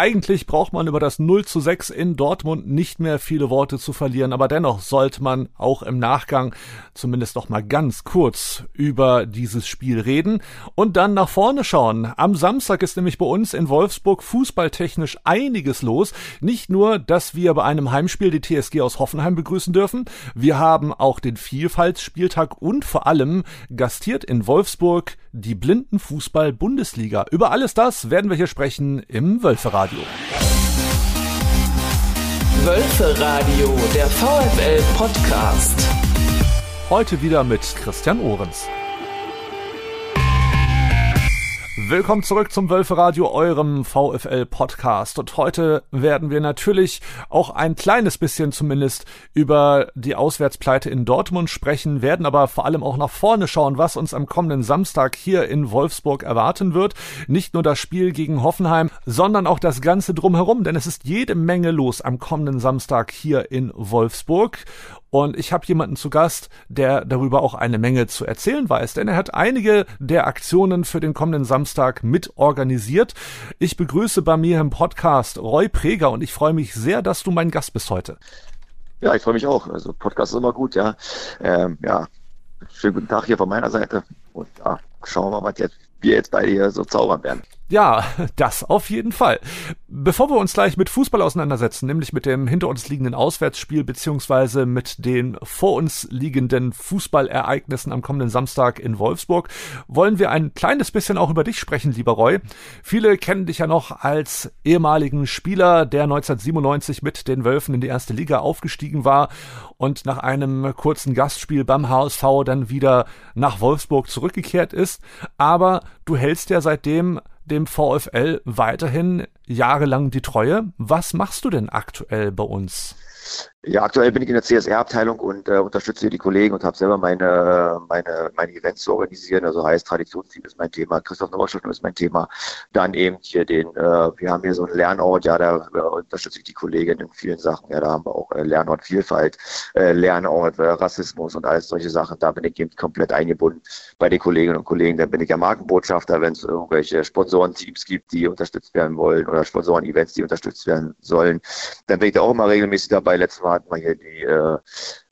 Eigentlich braucht man über das 0 zu 6 in Dortmund nicht mehr viele Worte zu verlieren, aber dennoch sollte man auch im Nachgang zumindest noch mal ganz kurz über dieses Spiel reden und dann nach vorne schauen. Am Samstag ist nämlich bei uns in Wolfsburg fußballtechnisch einiges los. Nicht nur, dass wir bei einem Heimspiel die TSG aus Hoffenheim begrüßen dürfen, wir haben auch den Vielfaltsspieltag und vor allem gastiert in Wolfsburg die Blindenfußball-Bundesliga. Über alles das werden wir hier sprechen im Wölferadio. Wölferadio, der VfL-Podcast. Heute wieder mit Christian Ohrens. Willkommen zurück zum Wölfe Radio, eurem VfL Podcast. Und heute werden wir natürlich auch ein kleines bisschen zumindest über die Auswärtspleite in Dortmund sprechen, werden aber vor allem auch nach vorne schauen, was uns am kommenden Samstag hier in Wolfsburg erwarten wird. Nicht nur das Spiel gegen Hoffenheim, sondern auch das Ganze drumherum, denn es ist jede Menge los am kommenden Samstag hier in Wolfsburg. Und ich habe jemanden zu Gast, der darüber auch eine Menge zu erzählen weiß, denn er hat einige der Aktionen für den kommenden Samstag mit organisiert. Ich begrüße bei mir im Podcast Roy Preger und ich freue mich sehr, dass du mein Gast bist heute. Ja, ich freue mich auch. Also Podcast ist immer gut, ja. Ähm, ja, schönen guten Tag hier von meiner Seite und ja, schauen wir mal, was jetzt, wir jetzt beide hier so zaubern werden. Ja, das auf jeden Fall. Bevor wir uns gleich mit Fußball auseinandersetzen, nämlich mit dem hinter uns liegenden Auswärtsspiel beziehungsweise mit den vor uns liegenden Fußballereignissen am kommenden Samstag in Wolfsburg, wollen wir ein kleines bisschen auch über dich sprechen, lieber Roy. Viele kennen dich ja noch als ehemaligen Spieler, der 1997 mit den Wölfen in die erste Liga aufgestiegen war und nach einem kurzen Gastspiel beim HSV dann wieder nach Wolfsburg zurückgekehrt ist. Aber du hältst ja seitdem dem VfL weiterhin jahrelang die Treue. Was machst du denn aktuell bei uns? Ja, aktuell bin ich in der CSR-Abteilung und äh, unterstütze die Kollegen und habe selber meine, meine, meine Events zu organisieren. Also heißt Traditionsteam ist mein Thema, Christoph Nowaschulten ist mein Thema. Dann eben hier den, äh, wir haben hier so einen Lernort, ja, da äh, unterstütze ich die Kollegen in vielen Sachen. Ja, da haben wir auch äh, Lernort Vielfalt, äh, Lernort äh, Rassismus und alles solche Sachen. Da bin ich eben komplett eingebunden bei den Kolleginnen und Kollegen. Da bin ich ja Markenbotschafter, wenn es irgendwelche Sponsorenteams gibt, die unterstützt werden wollen oder Sponsoren-Events, die unterstützt werden sollen. Dann bin ich da auch immer regelmäßig dabei. Letztes Mal hatten wir hier die, äh,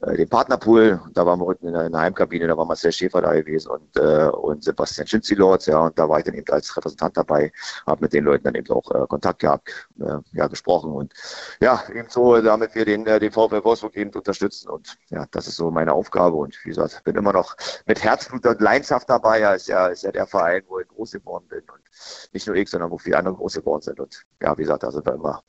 äh, den Partnerpool. Da waren wir unten in der, in der Heimkabine, da war Marcel Schäfer da gewesen und, äh, und Sebastian Schinzilorz, ja, und da war ich dann eben als Repräsentant dabei, habe mit den Leuten dann eben auch äh, Kontakt gehabt, äh, ja, gesprochen und ja, eben so, damit wir den, äh, den VfL Wolfsburg eben unterstützen und ja, das ist so meine Aufgabe und wie gesagt, bin immer noch mit Herzblut und Leidenschaft dabei, ja, ist ja, ist ja der Verein, wo ich groß geworden bin und nicht nur ich, sondern wo viele andere groß geworden sind und ja, wie gesagt, da sind wir immer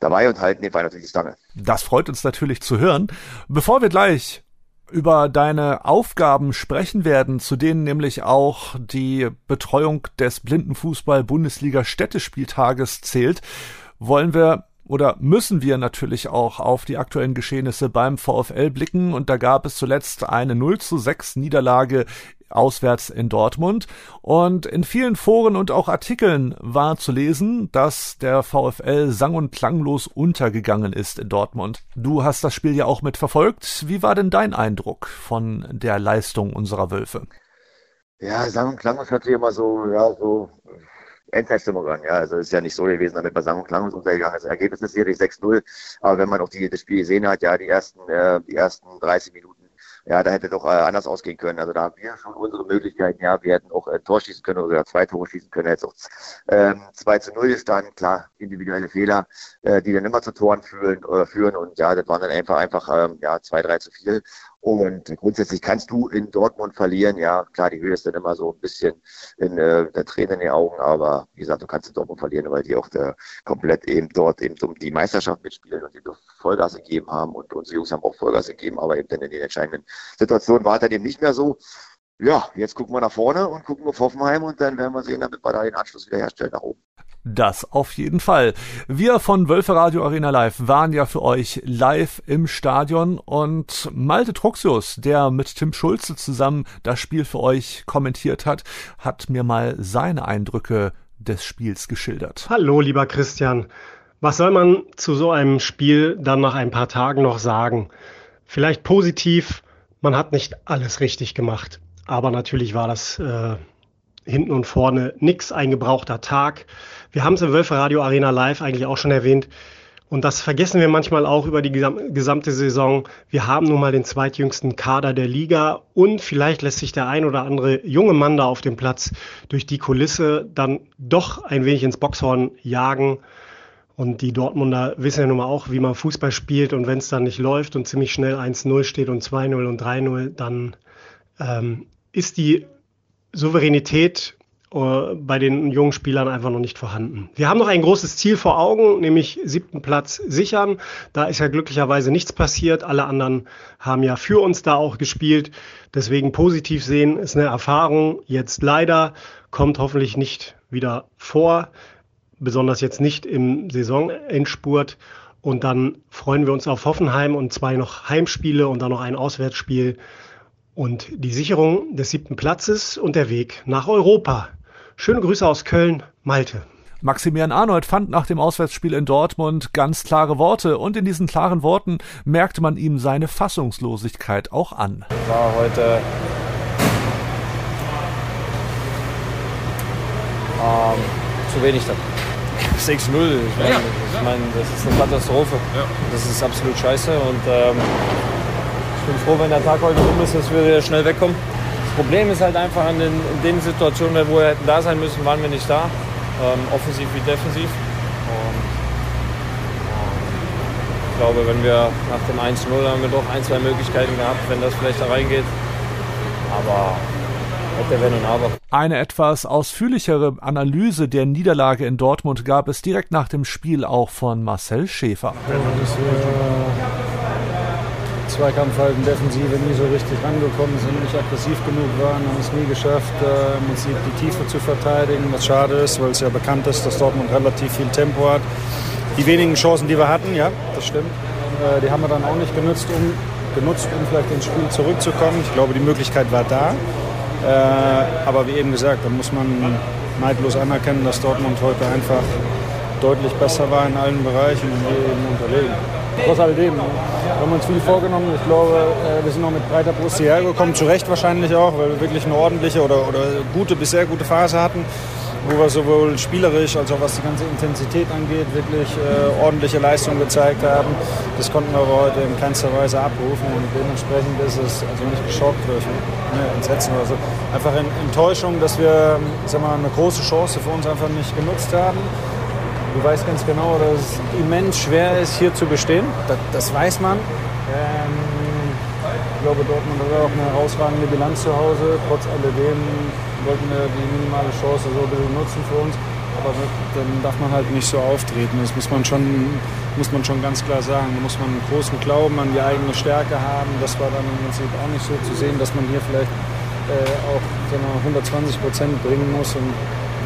dabei und halten den Verein natürlich die Stange. Das freut uns natürlich zu hören. Bevor wir gleich über deine Aufgaben sprechen werden, zu denen nämlich auch die Betreuung des Blindenfußball-Bundesliga Städtespieltages zählt, wollen wir oder müssen wir natürlich auch auf die aktuellen Geschehnisse beim VfL blicken und da gab es zuletzt eine 0 zu 6 Niederlage auswärts in Dortmund. Und in vielen Foren und auch Artikeln war zu lesen, dass der VfL sang- und klanglos untergegangen ist in Dortmund. Du hast das Spiel ja auch mit verfolgt. Wie war denn dein Eindruck von der Leistung unserer Wölfe? Ja, sang- und klanglos hört sich immer so, ja, so Endzeitstimmung an. Ja, also es ist ja nicht so gewesen, damit bei sang- und klanglos untergegangen ist. Das Ergebnis ist sicherlich 6-0. Aber wenn man auch die, das Spiel gesehen hat, ja, die ersten, äh, die ersten 30 Minuten ja, da hätte doch äh, anders ausgehen können. Also da haben wir schon unsere Möglichkeiten. Ja, wir hätten auch ein Tor schießen können oder zwei Tore schießen können. Hätte auch ähm, 2 zu 0 gestanden. Klar, individuelle Fehler, äh, die dann immer zu Toren führen, oder führen. Und ja, das waren dann einfach, einfach ähm, ja, zwei, drei zu viel. Und grundsätzlich kannst du in Dortmund verlieren. Ja, klar, die Höhe ist dann immer so ein bisschen in äh, der Tränen in den Augen, aber wie gesagt, du kannst in Dortmund verlieren, weil die auch der, komplett eben dort eben um die Meisterschaft mitspielen und die Vollgas gegeben haben und unsere Jungs haben auch Vollgas gegeben, aber eben dann in den entscheidenden Situationen war es dann eben nicht mehr so. Ja, jetzt gucken wir nach vorne und gucken auf Hoffenheim und dann werden wir sehen, damit wir da den Anschluss wieder herstellen nach oben. Das auf jeden Fall. Wir von Wölfe Radio Arena Live waren ja für euch live im Stadion und Malte Truxius, der mit Tim Schulze zusammen das Spiel für euch kommentiert hat, hat mir mal seine Eindrücke des Spiels geschildert. Hallo, lieber Christian. Was soll man zu so einem Spiel dann nach ein paar Tagen noch sagen? Vielleicht positiv, man hat nicht alles richtig gemacht. Aber natürlich war das äh, hinten und vorne nix, ein gebrauchter Tag. Wir haben es im Wölfe Radio Arena Live eigentlich auch schon erwähnt. Und das vergessen wir manchmal auch über die gesamte Saison. Wir haben nun mal den zweitjüngsten Kader der Liga und vielleicht lässt sich der ein oder andere junge Mann da auf dem Platz durch die Kulisse dann doch ein wenig ins Boxhorn jagen. Und die Dortmunder wissen ja nun mal auch, wie man Fußball spielt. Und wenn es dann nicht läuft und ziemlich schnell 1-0 steht und 2-0 und 3-0, dann ähm, ist die Souveränität äh, bei den jungen Spielern einfach noch nicht vorhanden. Wir haben noch ein großes Ziel vor Augen, nämlich siebten Platz sichern. Da ist ja glücklicherweise nichts passiert. Alle anderen haben ja für uns da auch gespielt. Deswegen positiv sehen ist eine Erfahrung. Jetzt leider kommt hoffentlich nicht wieder vor, besonders jetzt nicht im Saisonendspurt. Und dann freuen wir uns auf Hoffenheim und zwei noch Heimspiele und dann noch ein Auswärtsspiel und die Sicherung des siebten Platzes und der Weg nach Europa. Schöne Grüße aus Köln, Malte. Maximilian Arnold fand nach dem Auswärtsspiel in Dortmund ganz klare Worte und in diesen klaren Worten merkte man ihm seine Fassungslosigkeit auch an. War heute ähm, zu wenig dann. 6-0, ich meine, ja, ich mein, das ist eine Katastrophe. Ja. Das ist absolut scheiße und ähm, bin froh, wenn der Tag heute rum ist, dass wir wieder schnell wegkommen. Das Problem ist halt einfach in den, in den Situationen, wo wir hätten da sein müssen, waren wir nicht da. Ähm, offensiv wie defensiv. Und, ich glaube, wenn wir nach dem 1-0 haben wir doch ein, zwei Möglichkeiten gehabt, wenn das vielleicht da reingeht. Aber hätte, wenn und aber. Eine etwas ausführlichere Analyse der Niederlage in Dortmund gab es direkt nach dem Spiel auch von Marcel Schäfer. Ja, das, äh Zweikampfhalten, Defensive nie so richtig rangekommen sind, nicht aggressiv genug waren, haben es nie geschafft, äh, im Prinzip die Tiefe zu verteidigen, was schade ist, weil es ja bekannt ist, dass Dortmund relativ viel Tempo hat. Die wenigen Chancen, die wir hatten, ja, das stimmt, äh, die haben wir dann auch nicht genutzt, um, genutzt, um vielleicht ins Spiel zurückzukommen. Ich glaube, die Möglichkeit war da. Äh, aber wie eben gesagt, da muss man neidlos anerkennen, dass Dortmund heute einfach deutlich besser war in allen Bereichen und wir eben unterlegen trotz alledem. Wir haben uns viel vorgenommen. Ich glaube, äh, wir sind noch mit breiter Brust hierher gekommen. Zu Recht wahrscheinlich auch, weil wir wirklich eine ordentliche oder, oder gute bis sehr gute Phase hatten, wo wir sowohl spielerisch als auch was die ganze Intensität angeht, wirklich äh, ordentliche Leistungen gezeigt haben. Das konnten wir aber heute in keinster Weise abrufen und dementsprechend ist es also nicht geschockt durch ne, Entsetzen oder so. Einfach in Enttäuschung, dass wir sag mal, eine große Chance für uns einfach nicht genutzt haben. Du weißt ganz genau, dass es immens schwer ist, hier zu bestehen. Das, das weiß man. Ähm, ich glaube, Dortmund hat auch eine herausragende Bilanz zu Hause. Trotz alledem wollten wir die minimale Chance so ein bisschen nutzen für uns. Aber dann darf man halt nicht so auftreten. Das muss man schon, muss man schon ganz klar sagen. Da muss man einen großen Glauben an die eigene Stärke haben. Das war dann im Prinzip auch nicht so zu sehen, dass man hier vielleicht äh, auch so 120 Prozent bringen muss. Und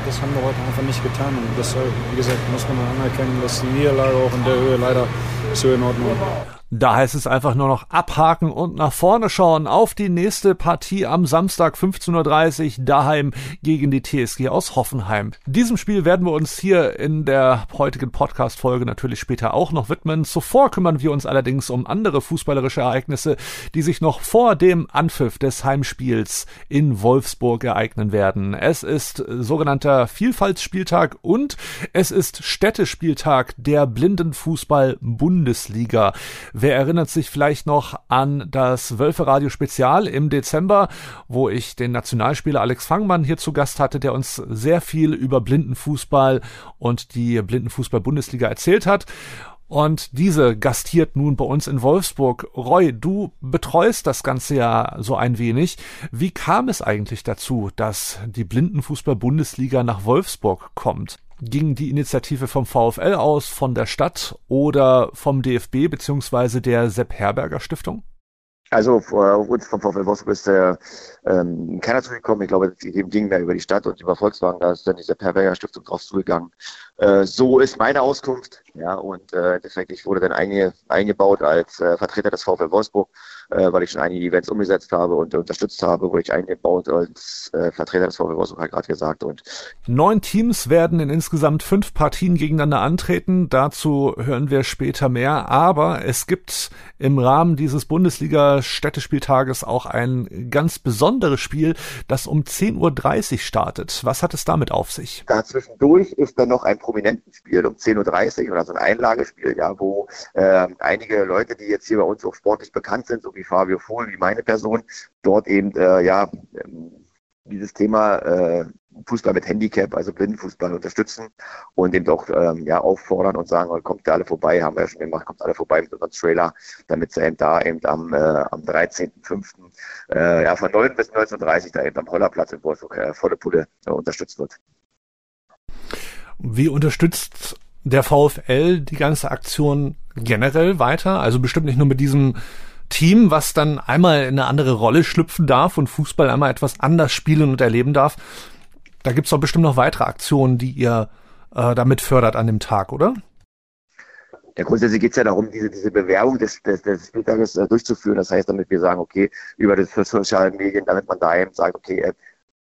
das haben wir heute einfach nicht getan. Und deshalb, wie gesagt, muss man anerkennen, dass die Niederlage auch in der Höhe leider so in Ordnung war. Da heißt es einfach nur noch abhaken und nach vorne schauen auf die nächste Partie am Samstag 15.30 Uhr daheim gegen die TSG aus Hoffenheim. Diesem Spiel werden wir uns hier in der heutigen Podcast-Folge natürlich später auch noch widmen. Zuvor kümmern wir uns allerdings um andere fußballerische Ereignisse, die sich noch vor dem Anpfiff des Heimspiels in Wolfsburg ereignen werden. Es ist sogenannter Vielfaltsspieltag und es ist Städtespieltag der Blindenfußball-Bundesliga. Wer erinnert sich vielleicht noch an das Wölferadio Spezial im Dezember, wo ich den Nationalspieler Alex Fangmann hier zu Gast hatte, der uns sehr viel über Blindenfußball und die Blindenfußball-Bundesliga erzählt hat. Und diese gastiert nun bei uns in Wolfsburg. Roy, du betreust das Ganze ja so ein wenig. Wie kam es eigentlich dazu, dass die Blindenfußball-Bundesliga nach Wolfsburg kommt? Ging die Initiative vom VfL aus, von der Stadt oder vom DFB beziehungsweise der Sepp Herberger Stiftung? Also auf uns vom VfL Wolfsburg ist äh, ähm, keiner zugekommen. Ich glaube, die ging mehr über die Stadt und über Volkswagen. Da ist dann die Sepp Herberger Stiftung drauf zugegangen. Äh, so ist meine Auskunft. Ja, und äh, deswegen, ich wurde dann einge, eingebaut als äh, Vertreter des VfL Wolfsburg, äh, weil ich schon einige Events umgesetzt habe und unterstützt habe, wurde ich eingebaut als äh, Vertreter des VfL Wolfsburg, halt gerade gesagt. Und Neun Teams werden in insgesamt fünf Partien gegeneinander antreten. Dazu hören wir später mehr. Aber es gibt im Rahmen dieses Bundesliga-Städtespieltages auch ein ganz besonderes Spiel, das um 10.30 Uhr startet. Was hat es damit auf sich? Dazwischendurch ist dann noch ein Prominentenspiel um 10.30 Uhr oder so ein Einlagespiel, ja, wo äh, einige Leute, die jetzt hier bei uns auch sportlich bekannt sind, so wie Fabio Vohl, wie meine Person, dort eben äh, ja ähm, dieses Thema äh, Fußball mit Handicap, also Blindenfußball unterstützen und eben auch ähm, ja, auffordern und sagen, kommt alle vorbei, haben wir ja schon gemacht, kommt alle vorbei mit unserem Trailer, damit sie eben da eben am, äh, am 13.05. Äh, ja, von 9 bis 19.30 da eben am Hollerplatz in Wolfsburg äh, volle Pulle äh, unterstützt wird. Wie unterstützt der VfL die ganze Aktion generell weiter? Also bestimmt nicht nur mit diesem Team, was dann einmal in eine andere Rolle schlüpfen darf und Fußball einmal etwas anders spielen und erleben darf. Da gibt's doch bestimmt noch weitere Aktionen, die ihr äh, damit fördert an dem Tag, oder? Ja, grundsätzlich geht es ja darum, diese, diese Bewerbung des, des, des Spieltages äh, durchzuführen. Das heißt, damit wir sagen, okay, über das soziale Medien, damit man da eben sagt, okay, äh,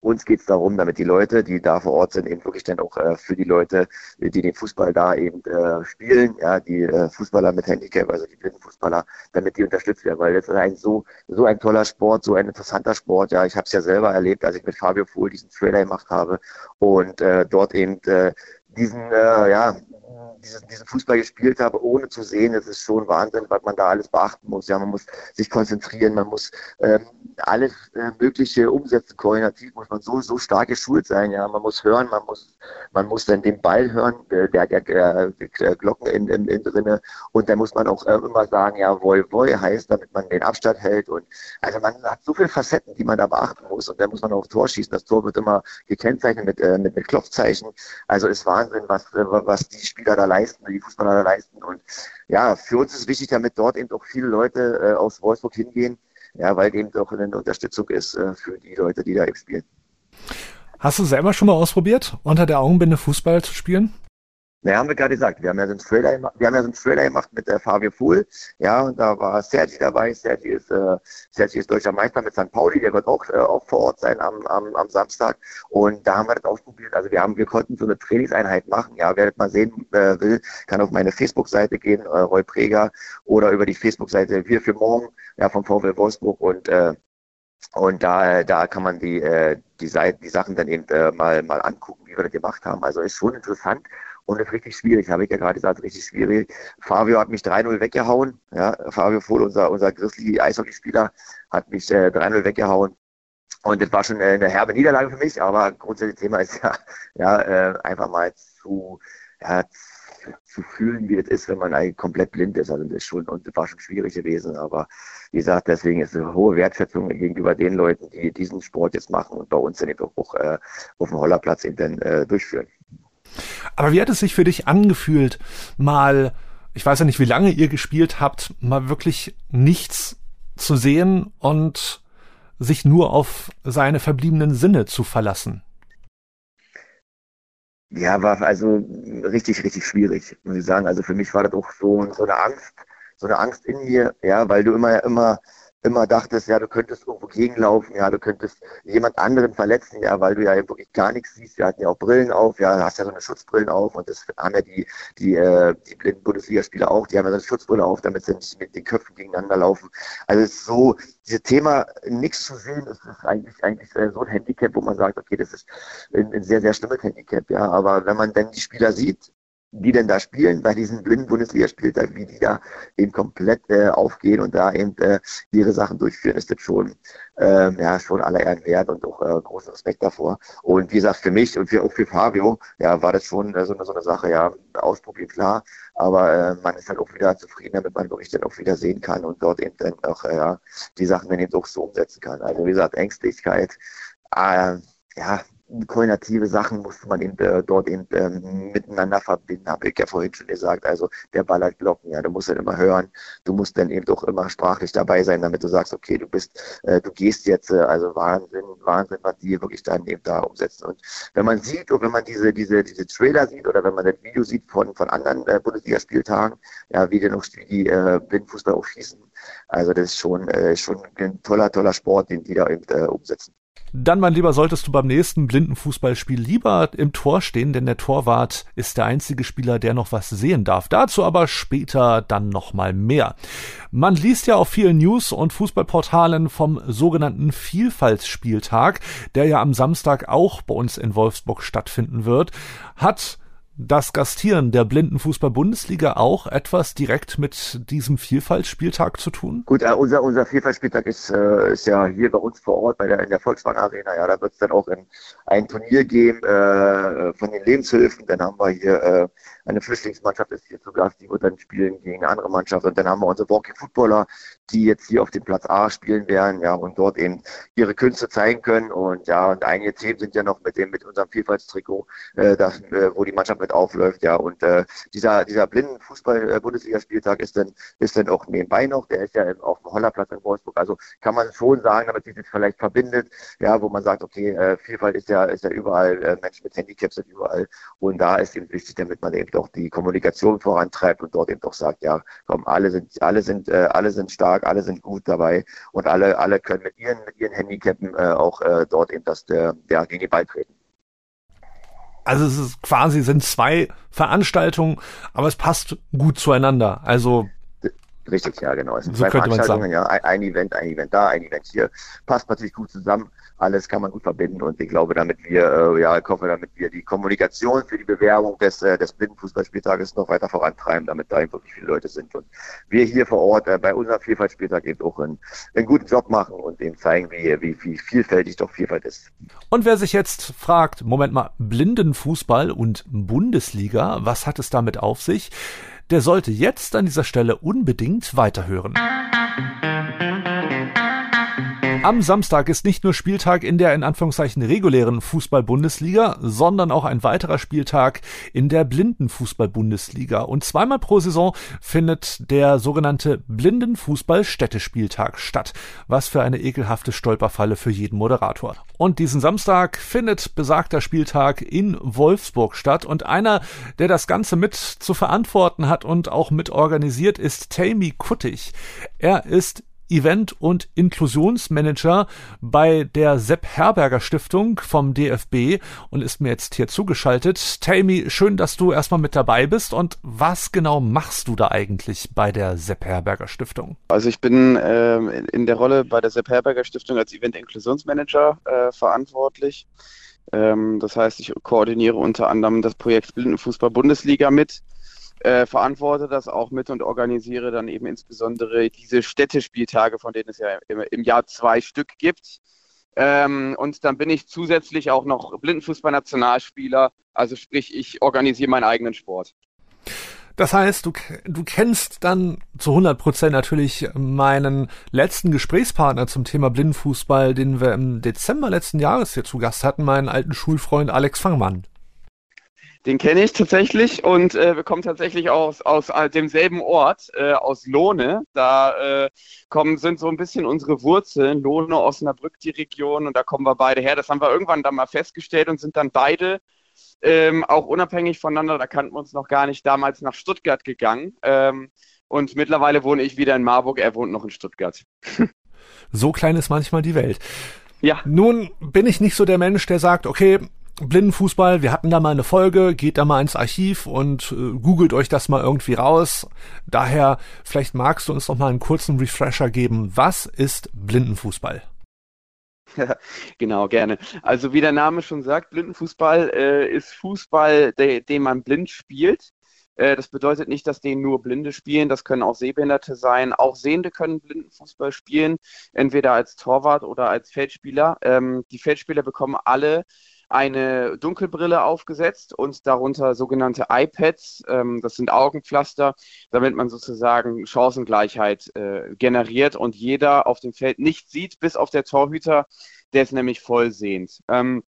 uns geht es darum, damit die Leute, die da vor Ort sind, eben wirklich dann auch äh, für die Leute, die den Fußball da eben äh, spielen, ja, die äh, Fußballer mit Handicap, also die blinden Fußballer, damit die unterstützt werden, weil das ist ein so so ein toller Sport, so ein interessanter Sport. Ja, ich habe es ja selber erlebt, als ich mit Fabio Fuhl diesen Trailer gemacht habe und äh, dort eben äh, diesen äh, ja diesen, diesen Fußball gespielt habe, ohne zu sehen, das ist schon Wahnsinn, was man da alles beachten muss. Ja, man muss sich konzentrieren, man muss ähm, alles äh, Mögliche umsetzen, koordinativ muss man so, so stark geschult sein. Ja, man muss hören, man muss, man muss dann den Ball hören, der, der, der, der Glocken in, in, in drinne und dann muss man auch äh, immer sagen, ja, woi, woi heißt, damit man den Abstand hält und also man hat so viele Facetten, die man da beachten muss und dann muss man auch Tor schießen. Das Tor wird immer gekennzeichnet mit, äh, mit, mit Klopfzeichen. Also ist Wahnsinn, was, äh, was die Spieler da leisten, die Fußballer da leisten. Und ja, für uns ist wichtig, damit dort eben auch viele Leute äh, aus Wolfsburg hingehen, ja, weil eben doch eine Unterstützung ist äh, für die Leute, die da eben spielen. Hast du selber schon mal ausprobiert, unter der Augenbinde Fußball zu spielen? Ja, haben wir gerade gesagt. Wir haben ja so einen Trailer gemacht, wir haben ja so einen Trailer gemacht mit der Fabio Fuhl. Ja, und da war Sergi dabei. Sergi ist, äh, Sergi ist deutscher Meister mit St. Pauli. Der wird auch, äh, auch vor Ort sein am, am, am Samstag. Und da haben wir das ausprobiert. Also wir haben, wir konnten so eine Trainingseinheit machen. Ja, wer das mal sehen äh, will, kann auf meine Facebook-Seite gehen, äh, Roy Preger, oder über die Facebook-Seite Wir für morgen, ja, vom VfL Wolfsburg und, äh, und da, da kann man die, äh, die, Seite, die Sachen dann eben äh, mal, mal angucken, wie wir das gemacht haben. Also ist schon interessant und das ist richtig schwierig, habe ich ja gerade gesagt, richtig schwierig. Fabio hat mich 3-0 weggehauen. Ja, Fabio Vohl, unser, unser Grizzly-Eishockeyspieler, hat mich äh, 3-0 weggehauen. Und das war schon äh, eine herbe Niederlage für mich, aber grundsätzlich Thema ist ja, ja äh, einfach mal zu, ja, zu fühlen, wie es ist, wenn man eigentlich komplett blind ist. Also das ist schon, und das war schon schwierig gewesen. Aber wie gesagt, deswegen ist eine hohe Wertschätzung gegenüber den Leuten, die diesen Sport jetzt machen und bei uns dann eben auch äh, auf dem Hollerplatz eben dann äh, durchführen. Aber wie hat es sich für dich angefühlt, mal, ich weiß ja nicht, wie lange ihr gespielt habt, mal wirklich nichts zu sehen und sich nur auf seine verbliebenen Sinne zu verlassen? Ja, war also richtig, richtig schwierig, muss ich sagen. Also für mich war das auch so, so eine Angst, so eine Angst in mir, ja, weil du immer, immer immer dachtest, ja, du könntest irgendwo gegenlaufen, ja, du könntest jemand anderen verletzen, ja, weil du ja wirklich gar nichts siehst. Wir hatten ja auch Brillen auf, ja, hast ja so eine Schutzbrillen auf und das haben ja die, die, äh, die blinden Bundesligaspieler auch, die haben ja so eine Schutzbrille auf, damit sie nicht mit den Köpfen gegeneinander laufen. Also es ist so, dieses Thema nichts zu sehen, ist, ist eigentlich, eigentlich so ein Handicap, wo man sagt, okay, das ist ein, ein sehr, sehr schlimmes Handicap, ja, aber wenn man dann die Spieler sieht, die denn da spielen bei diesen blinden Bundesligaspieltag, wie die da eben komplett äh, aufgehen und da eben äh, ihre Sachen durchführen, ist das schon, ähm, ja, schon aller Ehren wert und auch äh, großen Respekt davor. Und wie gesagt, für mich und für, auch für Fabio, ja, war das schon äh, so, eine, so eine Sache, ja, ausprobieren, klar, aber äh, man ist halt auch wieder zufrieden, damit man wirklich dann auch wieder sehen kann und dort eben dann auch, äh, ja, die Sachen dann eben auch so umsetzen kann. Also wie gesagt, Ängstlichkeit, äh, ja, koordinative Sachen musste man eben äh, dort eben ähm, miteinander verbinden, habe ich ja vorhin schon gesagt. Also der ballert Glocken, ja, du musst dann immer hören, du musst dann eben doch immer sprachlich dabei sein, damit du sagst, okay, du bist, äh, du gehst jetzt, äh, also Wahnsinn, Wahnsinn, was die wirklich dann eben da umsetzen. Und wenn man sieht, und wenn man diese, diese, diese Trailer sieht oder wenn man das Video sieht von, von anderen äh, Bundesligaspieltagen, ja, wie denn auch die äh, Blindfußball auch schießen, also das ist schon, äh, schon ein toller, toller Sport, den die da eben äh, umsetzen. Dann, mein Lieber, solltest du beim nächsten Blindenfußballspiel lieber im Tor stehen, denn der Torwart ist der einzige Spieler, der noch was sehen darf. Dazu aber später dann nochmal mehr. Man liest ja auf vielen News- und Fußballportalen vom sogenannten Vielfaltsspieltag, der ja am Samstag auch bei uns in Wolfsburg stattfinden wird. Hat das Gastieren der Blindenfußball-Bundesliga auch etwas direkt mit diesem Vielfaltsspieltag zu tun? Gut, äh, unser, unser Vielfaltsspieltag ist, äh, ist ja hier bei uns vor Ort bei der, in der Volkswagen Arena. Ja, da wird es dann auch in, ein Turnier geben äh, von den Lebenshilfen. Dann haben wir hier äh, eine Flüchtlingsmannschaft ist hier zu Gast, die wird dann spielen gegen eine andere Mannschaft. Und dann haben wir unsere Walkie-Footballer, die jetzt hier auf dem Platz A spielen werden, ja, und dort eben ihre Künste zeigen können. Und ja, und einige Themen sind ja noch mit dem, mit unserem Vielfaltstrikot, äh, das, äh, wo die Mannschaft mit aufläuft, ja. Und äh, dieser, dieser blinden Fußball-Bundesligaspieltag ist dann, ist dann auch nebenbei noch, der ist ja auf dem Hollerplatz in Wolfsburg. Also kann man schon sagen, damit sich das vielleicht verbindet, ja, wo man sagt, okay, äh, Vielfalt ist ja, ist ja überall, äh, Menschen mit Handicaps sind überall. Und da ist eben wichtig, damit man eben doch die Kommunikation vorantreibt und dort eben doch sagt, ja, komm, alle sind, alle sind, äh, alle sind stark, alle sind gut dabei und alle, alle können mit ihren, mit ihren Handicappen äh, auch äh, dort eben das, der, ja, gegen die Ball treten. Also es ist quasi sind zwei Veranstaltungen, aber es passt gut zueinander. Also Richtig, ja, genau. Es sind so zwei Veranstaltungen, ja. Ein, Event, ein Event da, ein Event hier. Passt natürlich gut zusammen. Alles kann man gut verbinden und ich glaube, damit wir, äh, ja, ich hoffe, damit wir die Kommunikation für die Bewerbung des, äh, des Blindenfußballspieltages noch weiter vorantreiben, damit da eben wirklich viele Leute sind und wir hier vor Ort äh, bei unserem Vielfaltspieltag eben auch einen, einen guten Job machen und eben zeigen, wie, wie, wie vielfältig doch Vielfalt ist. Und wer sich jetzt fragt, Moment mal, Blindenfußball und Bundesliga, was hat es damit auf sich? Der sollte jetzt an dieser Stelle unbedingt weiterhören. Am Samstag ist nicht nur Spieltag in der in Anführungszeichen regulären Fußball-Bundesliga, sondern auch ein weiterer Spieltag in der Blindenfußball-Bundesliga. Und zweimal pro Saison findet der sogenannte Blindenfußball-Städtespieltag statt. Was für eine ekelhafte Stolperfalle für jeden Moderator. Und diesen Samstag findet besagter Spieltag in Wolfsburg statt. Und einer, der das Ganze mit zu verantworten hat und auch mit organisiert, ist Tammy Kuttig. Er ist Event- und Inklusionsmanager bei der Sepp Herberger Stiftung vom DFB und ist mir jetzt hier zugeschaltet. Tammy, schön, dass du erstmal mit dabei bist. Und was genau machst du da eigentlich bei der Sepp Herberger Stiftung? Also ich bin äh, in der Rolle bei der Sepp Herberger Stiftung als Event-Inklusionsmanager äh, verantwortlich. Ähm, das heißt, ich koordiniere unter anderem das Projekt Blindenfußball Bundesliga mit äh, verantworte das auch mit und organisiere dann eben insbesondere diese Städtespieltage, von denen es ja im, im Jahr zwei Stück gibt. Ähm, und dann bin ich zusätzlich auch noch Blindenfußball-Nationalspieler, also sprich, ich organisiere meinen eigenen Sport. Das heißt, du, du kennst dann zu 100 Prozent natürlich meinen letzten Gesprächspartner zum Thema Blindenfußball, den wir im Dezember letzten Jahres hier zu Gast hatten, meinen alten Schulfreund Alex Fangmann. Den kenne ich tatsächlich und äh, wir kommen tatsächlich aus, aus äh, demselben Ort, äh, aus Lohne. Da äh, kommen, sind so ein bisschen unsere Wurzeln, Lohne, Osnabrück, die Region und da kommen wir beide her. Das haben wir irgendwann dann mal festgestellt und sind dann beide ähm, auch unabhängig voneinander, da kannten wir uns noch gar nicht, damals nach Stuttgart gegangen. Ähm, und mittlerweile wohne ich wieder in Marburg, er wohnt noch in Stuttgart. so klein ist manchmal die Welt. Ja. Nun bin ich nicht so der Mensch, der sagt, okay, Blindenfußball, wir hatten da mal eine Folge, geht da mal ins Archiv und äh, googelt euch das mal irgendwie raus. Daher, vielleicht magst du uns noch mal einen kurzen Refresher geben. Was ist Blindenfußball? genau, gerne. Also wie der Name schon sagt, Blindenfußball äh, ist Fußball, de, den man blind spielt. Äh, das bedeutet nicht, dass den nur Blinde spielen, das können auch Sehbehinderte sein. Auch Sehende können Blindenfußball spielen, entweder als Torwart oder als Feldspieler. Ähm, die Feldspieler bekommen alle eine Dunkelbrille aufgesetzt und darunter sogenannte iPads, ähm, das sind Augenpflaster, damit man sozusagen Chancengleichheit äh, generiert und jeder auf dem Feld nicht sieht, bis auf der Torhüter, der ist nämlich vollsehend. Ähm,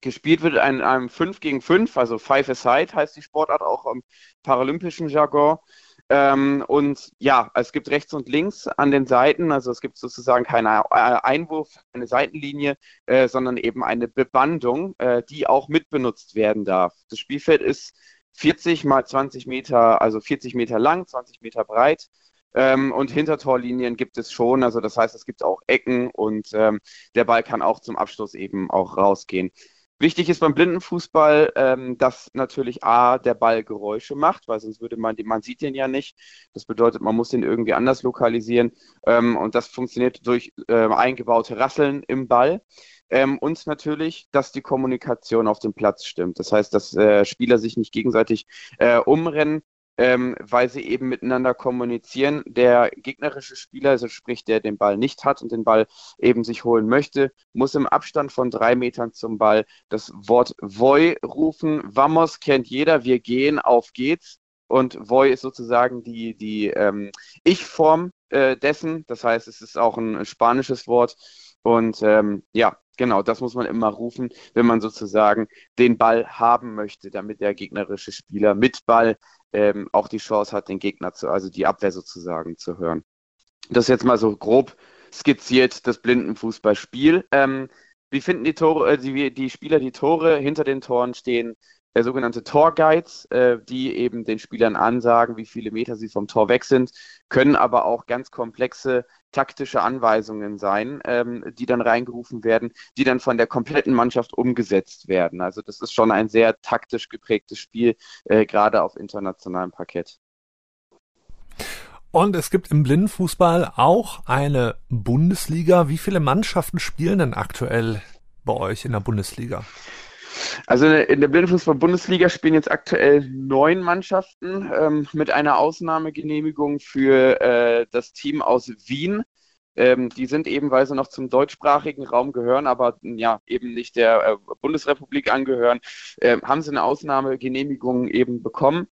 gespielt wird in einem 5 gegen 5, also Five Aside heißt die Sportart auch im paralympischen Jargon. Ähm, und ja, es gibt rechts und links an den Seiten, also es gibt sozusagen keine äh, Einwurf, eine Seitenlinie, äh, sondern eben eine Bewandung, äh, die auch mitbenutzt werden darf. Das Spielfeld ist 40 mal 20 Meter, also 40 Meter lang, 20 Meter breit. Ähm, und Hintertorlinien gibt es schon, also das heißt, es gibt auch Ecken und ähm, der Ball kann auch zum Abschluss eben auch rausgehen. Wichtig ist beim Blindenfußball, ähm, dass natürlich A, der Ball Geräusche macht, weil sonst würde man, man sieht den ja nicht. Das bedeutet, man muss den irgendwie anders lokalisieren. Ähm, und das funktioniert durch äh, eingebaute Rasseln im Ball. Ähm, und natürlich, dass die Kommunikation auf dem Platz stimmt. Das heißt, dass äh, Spieler sich nicht gegenseitig äh, umrennen, ähm, weil sie eben miteinander kommunizieren. Der gegnerische Spieler, also sprich der den Ball nicht hat und den Ball eben sich holen möchte, muss im Abstand von drei Metern zum Ball das Wort Voi rufen. Vamos kennt jeder, wir gehen, auf geht's. Und Voi ist sozusagen die, die ähm, Ich-Form äh, dessen. Das heißt, es ist auch ein spanisches Wort. Und ähm, ja, genau, das muss man immer rufen, wenn man sozusagen den Ball haben möchte, damit der gegnerische Spieler mit Ball ähm, auch die Chance hat, den Gegner zu, also die Abwehr sozusagen zu hören. Das ist jetzt mal so grob skizziert, das Blindenfußballspiel. Ähm, wie finden die Tore, äh, die, die Spieler die Tore? Hinter den Toren stehen äh, sogenannte Torguides, äh, die eben den Spielern ansagen, wie viele Meter sie vom Tor weg sind, können aber auch ganz komplexe taktische Anweisungen sein, ähm, die dann reingerufen werden, die dann von der kompletten Mannschaft umgesetzt werden. Also das ist schon ein sehr taktisch geprägtes Spiel, äh, gerade auf internationalem Parkett. Und es gibt im Blindenfußball auch eine Bundesliga. Wie viele Mannschaften spielen denn aktuell bei euch in der Bundesliga? Also in der Blindenfußball-Bundesliga spielen jetzt aktuell neun Mannschaften ähm, mit einer Ausnahmegenehmigung für äh, das Team aus Wien. Ähm, die sind eben, weil sie noch zum deutschsprachigen Raum gehören, aber ja eben nicht der äh, Bundesrepublik angehören, äh, haben sie eine Ausnahmegenehmigung eben bekommen.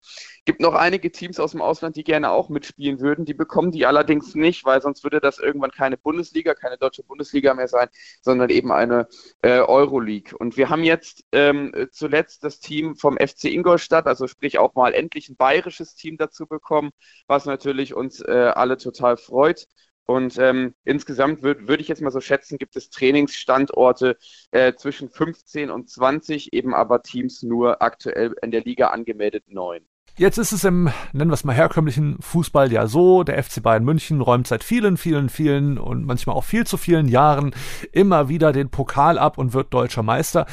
Gibt noch einige Teams aus dem Ausland, die gerne auch mitspielen würden. Die bekommen die allerdings nicht, weil sonst würde das irgendwann keine Bundesliga, keine deutsche Bundesliga mehr sein, sondern eben eine äh, Euroleague. Und wir haben jetzt ähm, zuletzt das Team vom FC Ingolstadt, also sprich auch mal endlich ein bayerisches Team dazu bekommen, was natürlich uns äh, alle total freut. Und ähm, insgesamt würde würd ich jetzt mal so schätzen, gibt es Trainingsstandorte äh, zwischen 15 und 20, eben aber Teams nur aktuell in der Liga angemeldet neun. Jetzt ist es im, nennen wir es mal herkömmlichen Fußball ja so, der FC Bayern München räumt seit vielen, vielen, vielen und manchmal auch viel zu vielen Jahren immer wieder den Pokal ab und wird deutscher Meister.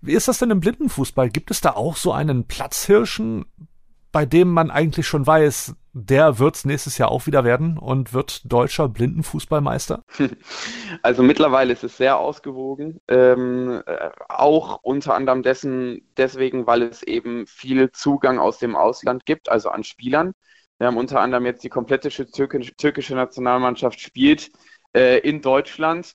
Wie ist das denn im Blindenfußball? Gibt es da auch so einen Platzhirschen, bei dem man eigentlich schon weiß, der wird's nächstes Jahr auch wieder werden und wird deutscher Blindenfußballmeister? Also mittlerweile ist es sehr ausgewogen, ähm, äh, auch unter anderem dessen, deswegen, weil es eben viel Zugang aus dem Ausland gibt, also an Spielern. Wir haben unter anderem jetzt die komplette türkische, türkische Nationalmannschaft spielt äh, in Deutschland.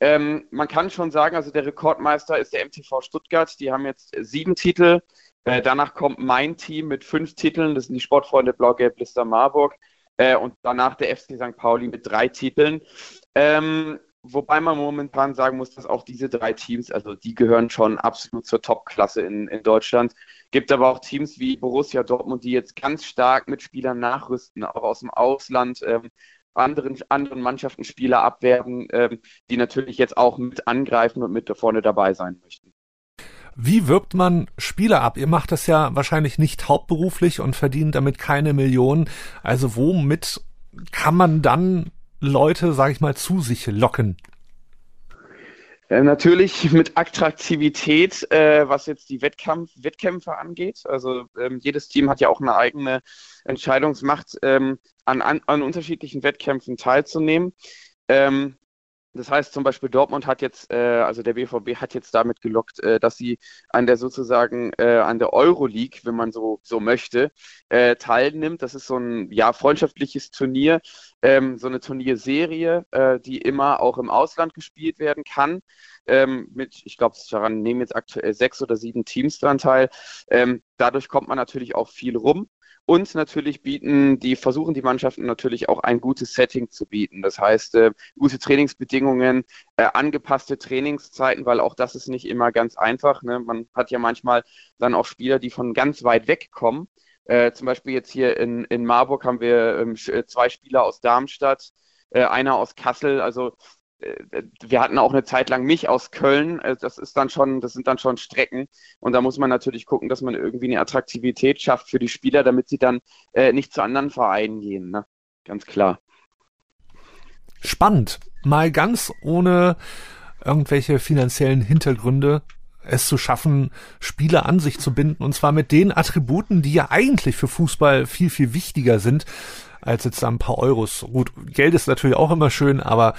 Ähm, man kann schon sagen, also der Rekordmeister ist der MTV Stuttgart. Die haben jetzt sieben Titel. Äh, danach kommt mein Team mit fünf Titeln, das sind die Sportfreunde Blau-Gelb Lister Marburg. Äh, und danach der FC St. Pauli mit drei Titeln. Ähm, wobei man momentan sagen muss, dass auch diese drei Teams, also die gehören schon absolut zur Top-Klasse in, in Deutschland. Gibt aber auch Teams wie Borussia Dortmund, die jetzt ganz stark mit Spielern nachrüsten, auch aus dem Ausland. Ähm, anderen, anderen Mannschaften Spieler abwerben, ähm, die natürlich jetzt auch mit angreifen und mit vorne dabei sein möchten. Wie wirbt man Spieler ab? Ihr macht das ja wahrscheinlich nicht hauptberuflich und verdient damit keine Millionen. Also womit kann man dann Leute, sag ich mal, zu sich locken? Äh, natürlich mit Attraktivität, äh, was jetzt die Wettkampf, Wettkämpfe angeht. Also ähm, jedes Team hat ja auch eine eigene Entscheidungsmacht, ähm, an, an, an unterschiedlichen Wettkämpfen teilzunehmen. Ähm, das heißt zum Beispiel Dortmund hat jetzt, äh, also der BVB hat jetzt damit gelockt, äh, dass sie an der sozusagen äh, an der Euroleague, wenn man so so möchte, äh, teilnimmt. Das ist so ein ja freundschaftliches Turnier, ähm, so eine Turnierserie, äh, die immer auch im Ausland gespielt werden kann. Ähm, mit, ich glaube, daran nehmen jetzt aktuell sechs oder sieben Teams dran teil. Ähm, dadurch kommt man natürlich auch viel rum Und natürlich bieten die, versuchen die Mannschaften natürlich auch ein gutes Setting zu bieten. Das heißt, äh, gute Trainingsbedingungen, äh, angepasste Trainingszeiten, weil auch das ist nicht immer ganz einfach. Ne? Man hat ja manchmal dann auch Spieler, die von ganz weit weg kommen. Äh, zum Beispiel jetzt hier in, in Marburg haben wir ähm, äh, zwei Spieler aus Darmstadt, äh, einer aus Kassel. Also wir hatten auch eine Zeit lang mich aus Köln. Äh, das ist dann schon, das sind dann schon Strecken. Und da muss man natürlich gucken, dass man irgendwie eine Attraktivität schafft für die Spieler, damit sie dann äh, nicht zu anderen Vereinen gehen. Ne? Ganz klar. Spannend. Mal ganz ohne irgendwelche finanziellen Hintergründe es zu schaffen, Spieler an sich zu binden und zwar mit den Attributen, die ja eigentlich für Fußball viel, viel wichtiger sind als jetzt ein paar Euros. Gut, Geld ist natürlich auch immer schön, aber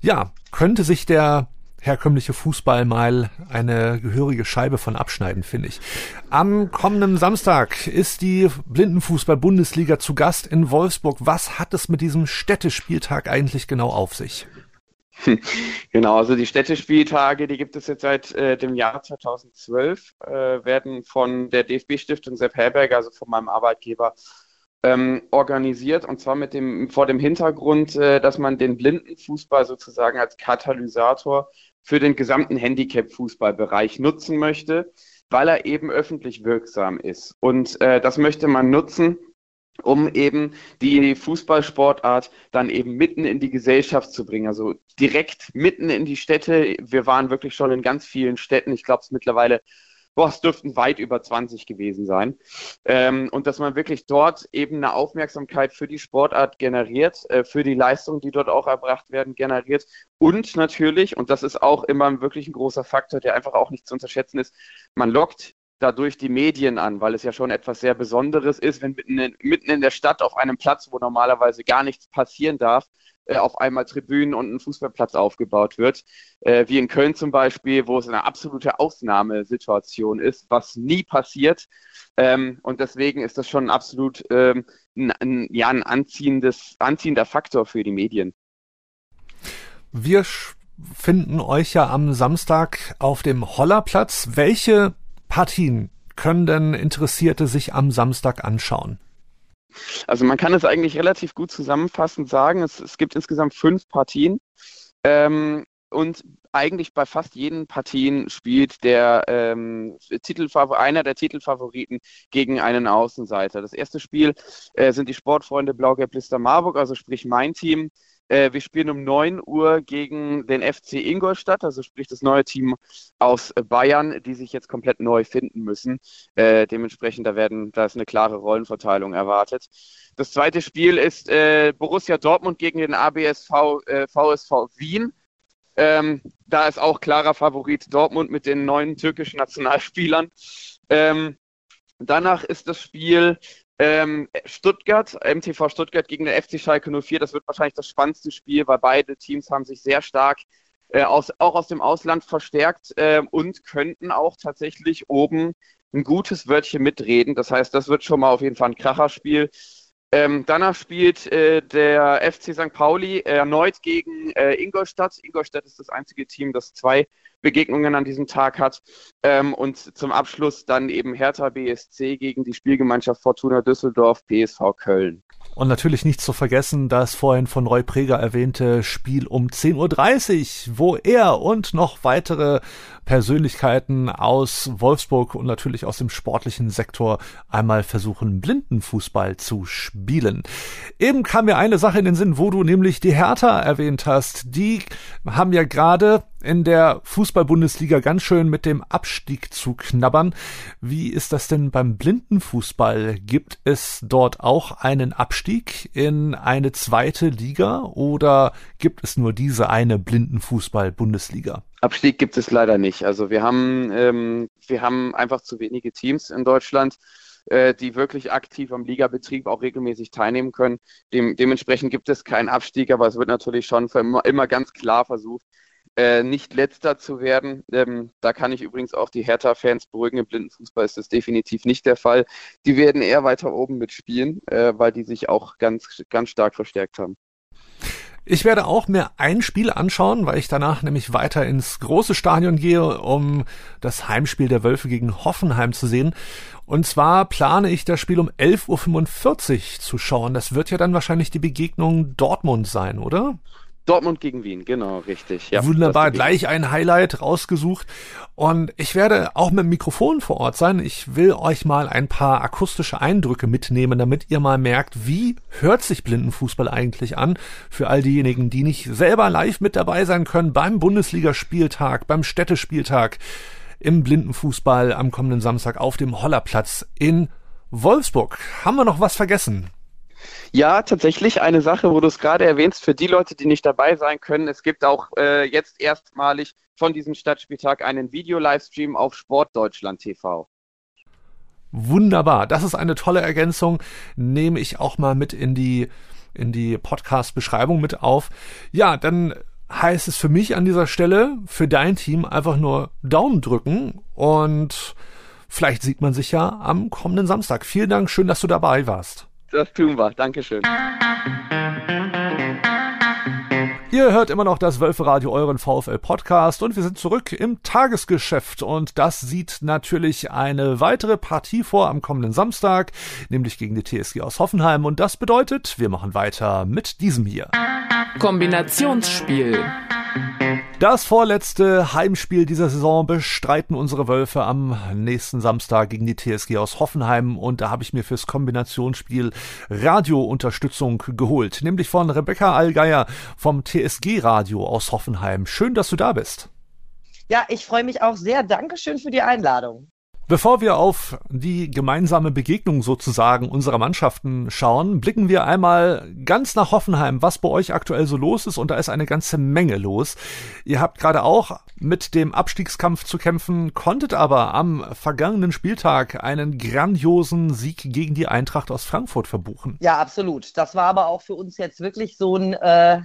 ja, könnte sich der herkömmliche Fußball mal eine gehörige Scheibe von abschneiden, finde ich. Am kommenden Samstag ist die Blindenfußball-Bundesliga zu Gast in Wolfsburg. Was hat es mit diesem Städtespieltag eigentlich genau auf sich? Genau, also die Städtespieltage, die gibt es jetzt seit äh, dem Jahr 2012, äh, werden von der DFB-Stiftung Sepp Herberger, also von meinem Arbeitgeber, ähm, organisiert und zwar mit dem, vor dem Hintergrund, äh, dass man den Blindenfußball sozusagen als Katalysator für den gesamten Handicap-Fußballbereich nutzen möchte, weil er eben öffentlich wirksam ist. Und äh, das möchte man nutzen, um eben die Fußballsportart dann eben mitten in die Gesellschaft zu bringen, also direkt mitten in die Städte. Wir waren wirklich schon in ganz vielen Städten. Ich glaube, es mittlerweile boah, es dürften weit über 20 gewesen sein. Ähm, und dass man wirklich dort eben eine Aufmerksamkeit für die Sportart generiert, äh, für die Leistungen, die dort auch erbracht werden, generiert. Und natürlich, und das ist auch immer wirklich ein großer Faktor, der einfach auch nicht zu unterschätzen ist, man lockt dadurch die Medien an, weil es ja schon etwas sehr Besonderes ist, wenn mitten in, mitten in der Stadt auf einem Platz, wo normalerweise gar nichts passieren darf, auf einmal Tribünen und ein Fußballplatz aufgebaut wird. Äh, wie in Köln zum Beispiel, wo es eine absolute Ausnahmesituation ist, was nie passiert. Ähm, und deswegen ist das schon absolut ähm, ein, ein, ja, ein anziehendes, anziehender Faktor für die Medien. Wir finden euch ja am Samstag auf dem Hollerplatz. Welche Partien können denn Interessierte sich am Samstag anschauen? Also man kann es eigentlich relativ gut zusammenfassend sagen. Es, es gibt insgesamt fünf Partien. Ähm, und eigentlich bei fast jeden Partien spielt der ähm, Titelfavor einer der Titelfavoriten gegen einen Außenseiter. Das erste Spiel äh, sind die Sportfreunde Blau-Gelb-Lister Marburg, also sprich mein Team, äh, wir spielen um 9 Uhr gegen den FC Ingolstadt, also sprich das neue Team aus Bayern, die sich jetzt komplett neu finden müssen. Äh, dementsprechend, da werden, da ist eine klare Rollenverteilung erwartet. Das zweite Spiel ist äh, Borussia Dortmund gegen den ABSV äh, VSV Wien. Ähm, da ist auch klarer Favorit Dortmund mit den neuen türkischen Nationalspielern. Ähm, danach ist das Spiel ähm, Stuttgart, MTV Stuttgart gegen den FC Schalke 04, das wird wahrscheinlich das spannendste Spiel, weil beide Teams haben sich sehr stark äh, aus, auch aus dem Ausland verstärkt äh, und könnten auch tatsächlich oben ein gutes Wörtchen mitreden. Das heißt, das wird schon mal auf jeden Fall ein Kracherspiel. Ähm, danach spielt äh, der FC St. Pauli erneut gegen äh, Ingolstadt. Ingolstadt ist das einzige Team, das zwei Begegnungen an diesem Tag hat. Ähm, und zum Abschluss dann eben Hertha BSC gegen die Spielgemeinschaft Fortuna Düsseldorf, PSV Köln. Und natürlich nicht zu vergessen das vorhin von Roy Preger erwähnte Spiel um 10.30 Uhr, wo er und noch weitere Persönlichkeiten aus Wolfsburg und natürlich aus dem sportlichen Sektor einmal versuchen, Blindenfußball zu spielen. Eben kam mir eine Sache in den Sinn, wo du nämlich die Hertha erwähnt hast. Die haben ja gerade in der Fußball-Bundesliga ganz schön mit dem Abstieg zu knabbern. Wie ist das denn beim Blindenfußball? Gibt es dort auch einen Abstieg in eine zweite Liga oder gibt es nur diese eine Blindenfußball-Bundesliga? Abstieg gibt es leider nicht. Also wir haben, ähm, wir haben einfach zu wenige Teams in Deutschland äh, die wirklich aktiv am Ligabetrieb auch regelmäßig teilnehmen können. Dem, dementsprechend gibt es keinen Abstieg, aber es wird natürlich schon immer, immer ganz klar versucht, äh, nicht letzter zu werden. Ähm, da kann ich übrigens auch die Hertha-Fans beruhigen. Im Blindenfußball ist das definitiv nicht der Fall. Die werden eher weiter oben mitspielen, äh, weil die sich auch ganz, ganz stark verstärkt haben. Ich werde auch mir ein Spiel anschauen, weil ich danach nämlich weiter ins große Stadion gehe, um das Heimspiel der Wölfe gegen Hoffenheim zu sehen. Und zwar plane ich das Spiel um 11.45 Uhr zu schauen. Das wird ja dann wahrscheinlich die Begegnung Dortmund sein, oder? Dortmund gegen Wien, genau, richtig. Ja, Wunderbar, gleich ein Highlight rausgesucht. Und ich werde auch mit dem Mikrofon vor Ort sein. Ich will euch mal ein paar akustische Eindrücke mitnehmen, damit ihr mal merkt, wie hört sich Blindenfußball eigentlich an. Für all diejenigen, die nicht selber live mit dabei sein können beim Bundesligaspieltag, beim Städtespieltag im Blindenfußball am kommenden Samstag auf dem Hollerplatz in Wolfsburg. Haben wir noch was vergessen? Ja, tatsächlich eine Sache, wo du es gerade erwähnst, für die Leute, die nicht dabei sein können. Es gibt auch äh, jetzt erstmalig von diesem Stadtspieltag einen Video-Livestream auf Sportdeutschland TV. Wunderbar, das ist eine tolle Ergänzung. Nehme ich auch mal mit in die in die Podcast-Beschreibung mit auf. Ja, dann heißt es für mich an dieser Stelle, für dein Team einfach nur Daumen drücken und vielleicht sieht man sich ja am kommenden Samstag. Vielen Dank, schön, dass du dabei warst. Das tun wir. Dankeschön. Ihr hört immer noch das Wölferadio, euren VfL-Podcast und wir sind zurück im Tagesgeschäft und das sieht natürlich eine weitere Partie vor am kommenden Samstag, nämlich gegen die TSG aus Hoffenheim und das bedeutet, wir machen weiter mit diesem hier. Kombinationsspiel. Das vorletzte Heimspiel dieser Saison bestreiten unsere Wölfe am nächsten Samstag gegen die TSG aus Hoffenheim und da habe ich mir fürs Kombinationsspiel Radiounterstützung geholt, nämlich von Rebecca Allgeier vom TSG Radio aus Hoffenheim. Schön, dass du da bist. Ja, ich freue mich auch sehr. Dankeschön für die Einladung. Bevor wir auf die gemeinsame Begegnung sozusagen unserer Mannschaften schauen, blicken wir einmal ganz nach Hoffenheim, was bei euch aktuell so los ist. Und da ist eine ganze Menge los. Ihr habt gerade auch mit dem Abstiegskampf zu kämpfen, konntet aber am vergangenen Spieltag einen grandiosen Sieg gegen die Eintracht aus Frankfurt verbuchen. Ja, absolut. Das war aber auch für uns jetzt wirklich so ein äh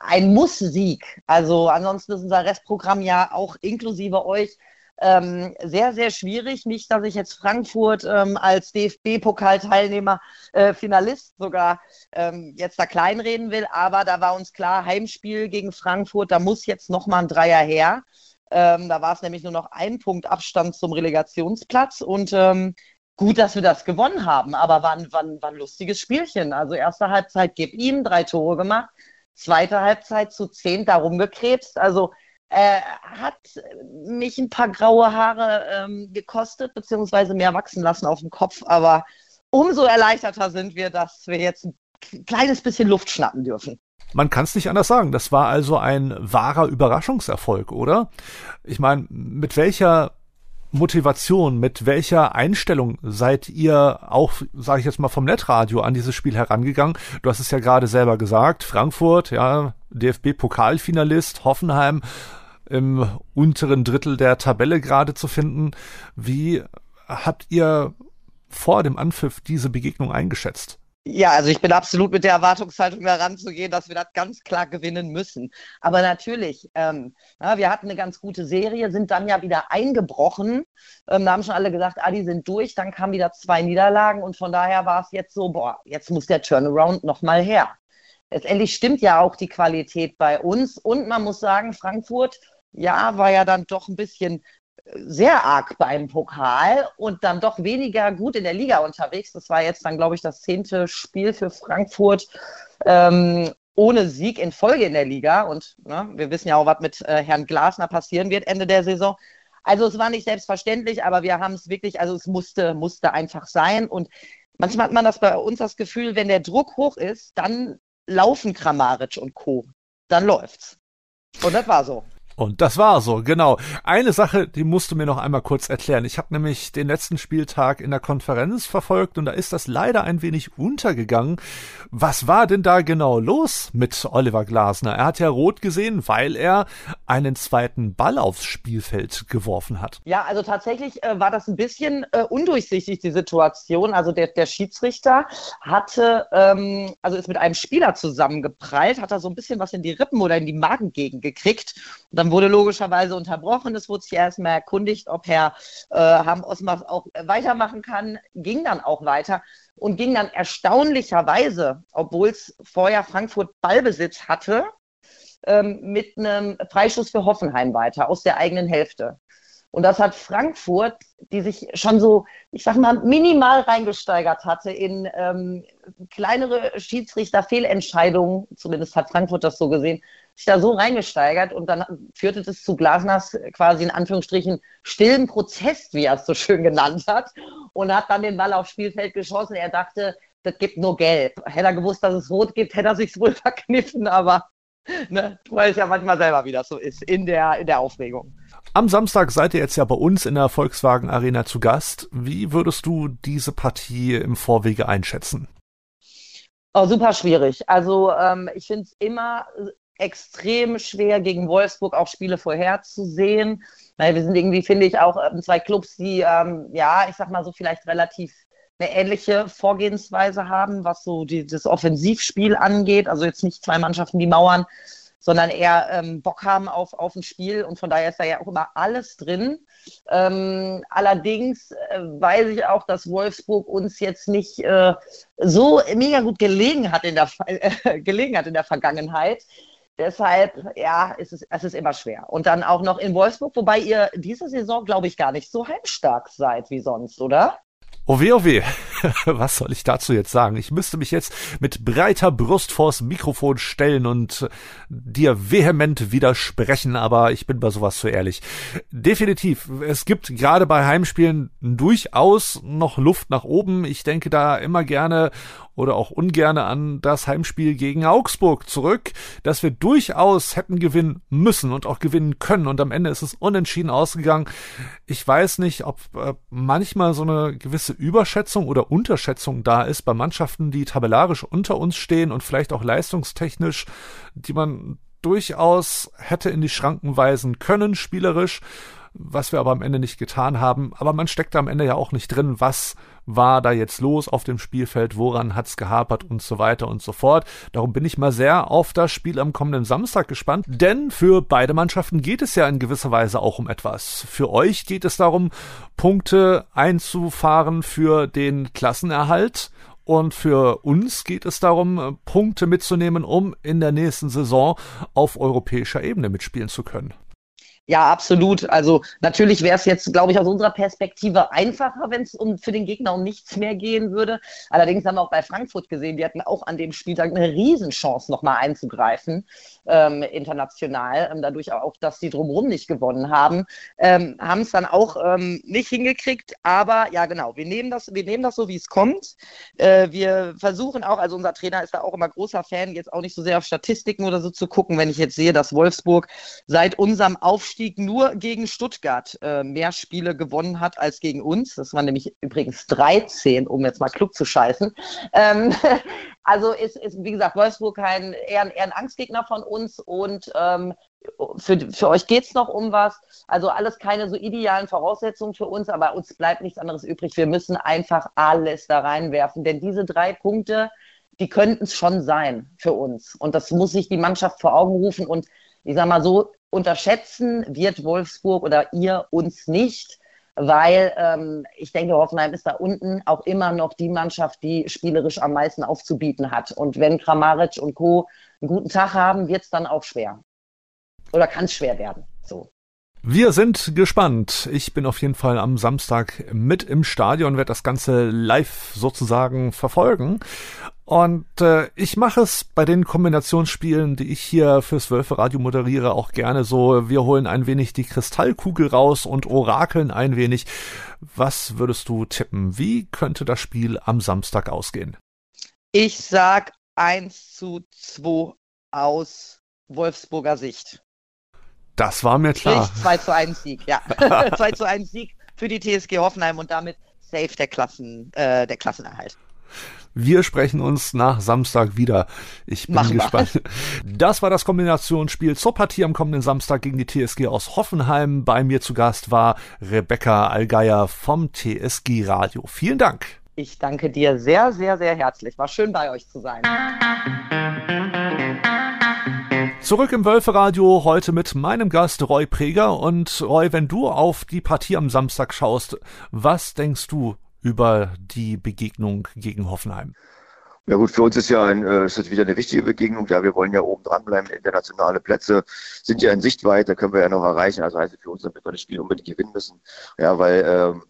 ein Muss-Sieg. Also ansonsten ist unser Restprogramm ja auch inklusive euch ähm, sehr, sehr schwierig. Nicht, dass ich jetzt Frankfurt ähm, als DFB-Pokalteilnehmer, äh, Finalist sogar ähm, jetzt da kleinreden will, aber da war uns klar, Heimspiel gegen Frankfurt, da muss jetzt nochmal ein Dreier her. Ähm, da war es nämlich nur noch ein Punkt Abstand zum Relegationsplatz und ähm, gut, dass wir das gewonnen haben, aber war, war, war ein lustiges Spielchen. Also erste Halbzeit gib ihm, drei Tore gemacht, zweite Halbzeit zu zehn darum gekrebst. Also äh, hat mich ein paar graue Haare ähm, gekostet, beziehungsweise mehr wachsen lassen auf dem Kopf. Aber umso erleichterter sind wir, dass wir jetzt ein kleines bisschen Luft schnappen dürfen. Man kann es nicht anders sagen. Das war also ein wahrer Überraschungserfolg, oder? Ich meine, mit welcher Motivation, mit welcher Einstellung seid ihr auch, sage ich jetzt mal, vom Netradio an dieses Spiel herangegangen? Du hast es ja gerade selber gesagt, Frankfurt, ja, DFB-Pokalfinalist, Hoffenheim, im unteren Drittel der Tabelle gerade zu finden. Wie habt ihr vor dem Anpfiff diese Begegnung eingeschätzt? Ja, also ich bin absolut mit der Erwartungshaltung heranzugehen, dass wir das ganz klar gewinnen müssen. Aber natürlich, ähm, ja, wir hatten eine ganz gute Serie, sind dann ja wieder eingebrochen. Ähm, da haben schon alle gesagt, ah, die sind durch. Dann kamen wieder zwei Niederlagen und von daher war es jetzt so, boah, jetzt muss der Turnaround nochmal her. Letztendlich stimmt ja auch die Qualität bei uns und man muss sagen, Frankfurt ja, war ja dann doch ein bisschen äh, sehr arg beim Pokal und dann doch weniger gut in der Liga unterwegs. Das war jetzt dann, glaube ich, das zehnte Spiel für Frankfurt ähm, ohne Sieg in Folge in der Liga. Und ne, wir wissen ja auch, was mit äh, Herrn Glasner passieren wird Ende der Saison. Also es war nicht selbstverständlich, aber wir haben es wirklich, also es musste, musste einfach sein. Und manchmal hat man das bei uns das Gefühl, wenn der Druck hoch ist, dann laufen Kramaric und Co. Dann läuft's. Und das war so. Und das war so, genau. Eine Sache, die musst du mir noch einmal kurz erklären. Ich habe nämlich den letzten Spieltag in der Konferenz verfolgt und da ist das leider ein wenig untergegangen. Was war denn da genau los mit Oliver Glasner? Er hat ja rot gesehen, weil er einen zweiten Ball aufs Spielfeld geworfen hat. Ja, also tatsächlich äh, war das ein bisschen äh, undurchsichtig, die Situation. Also der, der Schiedsrichter hatte, ähm, also ist mit einem Spieler zusammengeprallt, hat er so ein bisschen was in die Rippen oder in die Magengegend gekriegt. Und dann dann wurde logischerweise unterbrochen. Es wurde sich erstmal erkundigt, ob Herr äh, Ham Osmach auch weitermachen kann. Ging dann auch weiter. und ging dann erstaunlicherweise, obwohl es vorher Frankfurt Ballbesitz hatte, ähm, mit einem Freischuss für Hoffenheim weiter aus der eigenen Hälfte. Und das hat Frankfurt, die sich schon so, ich sag mal, minimal reingesteigert hatte in ähm, kleinere Schiedsrichter-Fehlentscheidungen, zumindest hat Frankfurt das so gesehen, sich da so reingesteigert und dann führte das zu Glasners quasi in Anführungsstrichen stillen Prozess, wie er es so schön genannt hat, und hat dann den Ball aufs Spielfeld geschossen. Er dachte, das gibt nur Gelb. Hätte er gewusst, dass es Rot gibt, hätte er sich wohl verkniffen, aber ne, du weißt ja manchmal selber, wie das so ist in der, in der Aufregung. Am Samstag seid ihr jetzt ja bei uns in der Volkswagen Arena zu Gast. Wie würdest du diese Partie im Vorwege einschätzen? Oh, super schwierig. Also ähm, ich finde es immer extrem schwer, gegen Wolfsburg auch Spiele vorherzusehen. Weil wir sind irgendwie, finde ich, auch ähm, zwei Clubs, die, ähm, ja, ich sag mal so, vielleicht relativ eine ähnliche Vorgehensweise haben, was so die, das Offensivspiel angeht. Also jetzt nicht zwei Mannschaften, die mauern, sondern eher ähm, Bock haben auf, auf ein Spiel und von daher ist da ja auch immer alles drin. Ähm, allerdings äh, weiß ich auch, dass Wolfsburg uns jetzt nicht äh, so mega gut gelegen hat in der, gelegen hat in der Vergangenheit. Deshalb, ja, ist es, es ist immer schwer. Und dann auch noch in Wolfsburg, wobei ihr diese Saison, glaube ich, gar nicht so heimstark seid wie sonst, oder? Oh weh, oh weh. Was soll ich dazu jetzt sagen? Ich müsste mich jetzt mit breiter Brust vors Mikrofon stellen und dir vehement widersprechen, aber ich bin bei sowas zu ehrlich. Definitiv. Es gibt gerade bei Heimspielen durchaus noch Luft nach oben. Ich denke da immer gerne oder auch ungerne an das Heimspiel gegen Augsburg zurück, dass wir durchaus hätten gewinnen müssen und auch gewinnen können und am Ende ist es unentschieden ausgegangen. Ich weiß nicht, ob äh, manchmal so eine gewisse Überschätzung oder Unterschätzung da ist bei Mannschaften, die tabellarisch unter uns stehen und vielleicht auch leistungstechnisch, die man durchaus hätte in die Schranken weisen können, spielerisch was wir aber am Ende nicht getan haben. Aber man steckt da am Ende ja auch nicht drin, was war da jetzt los auf dem Spielfeld, woran hat's gehapert und so weiter und so fort. Darum bin ich mal sehr auf das Spiel am kommenden Samstag gespannt, denn für beide Mannschaften geht es ja in gewisser Weise auch um etwas. Für euch geht es darum, Punkte einzufahren für den Klassenerhalt und für uns geht es darum, Punkte mitzunehmen, um in der nächsten Saison auf europäischer Ebene mitspielen zu können. Ja, absolut. Also natürlich wäre es jetzt, glaube ich, aus unserer Perspektive einfacher, wenn es um für den Gegner um nichts mehr gehen würde. Allerdings haben wir auch bei Frankfurt gesehen, die hatten auch an dem Spieltag eine Riesenchance, nochmal einzugreifen, ähm, international. Ähm, dadurch auch, dass die drumherum nicht gewonnen haben, ähm, haben es dann auch ähm, nicht hingekriegt. Aber ja, genau, wir nehmen das, wir nehmen das so, wie es kommt. Äh, wir versuchen auch, also unser Trainer ist da auch immer großer Fan, jetzt auch nicht so sehr auf Statistiken oder so zu gucken, wenn ich jetzt sehe, dass Wolfsburg seit unserem Aufstieg Aufstieg nur gegen Stuttgart äh, mehr Spiele gewonnen hat als gegen uns. Das waren nämlich übrigens 13, um jetzt mal klug zu scheißen. Ähm, also ist, ist, wie gesagt, Wolfsburg ein, eher, eher ein Angstgegner von uns und ähm, für, für euch geht es noch um was. Also alles keine so idealen Voraussetzungen für uns, aber uns bleibt nichts anderes übrig. Wir müssen einfach alles da reinwerfen, denn diese drei Punkte, die könnten es schon sein für uns. Und das muss sich die Mannschaft vor Augen rufen. Und ich sage mal so, unterschätzen wird Wolfsburg oder ihr uns nicht, weil ähm, ich denke, Hoffenheim ist da unten auch immer noch die Mannschaft, die spielerisch am meisten aufzubieten hat. Und wenn Kramaric und Co. einen guten Tag haben, wird es dann auch schwer. Oder kann es schwer werden. So. Wir sind gespannt. Ich bin auf jeden Fall am Samstag mit im Stadion, werde das Ganze live sozusagen verfolgen. Und äh, ich mache es bei den Kombinationsspielen, die ich hier fürs Wölfe Radio moderiere, auch gerne so. Wir holen ein wenig die Kristallkugel raus und orakeln ein wenig. Was würdest du tippen? Wie könnte das Spiel am Samstag ausgehen? Ich sag 1 zu 2 aus Wolfsburger Sicht. Das war mir klar. Sprich 2 zu 1 Sieg, ja. 2 zu 1 Sieg für die TSG Hoffenheim und damit safe der Klassen, äh, der Klassenerhalt. Wir sprechen uns nach Samstag wieder. Ich bin Mach gespannt. Mal. Das war das Kombinationsspiel zur Partie am kommenden Samstag gegen die TSG aus Hoffenheim. Bei mir zu Gast war Rebecca Allgeier vom TSG Radio. Vielen Dank. Ich danke dir sehr, sehr, sehr herzlich. War schön bei euch zu sein. Zurück im Wölferadio heute mit meinem Gast Roy Preger. Und Roy, wenn du auf die Partie am Samstag schaust, was denkst du, über die Begegnung gegen Hoffenheim? Ja gut, für uns ist ja ein, äh, ist wieder eine wichtige Begegnung. Ja, wir wollen ja oben dranbleiben. Internationale Plätze sind ja in Sichtweite, können wir ja noch erreichen. Also heißt für uns, damit wir das Spiel unbedingt gewinnen müssen. Ja, weil ähm,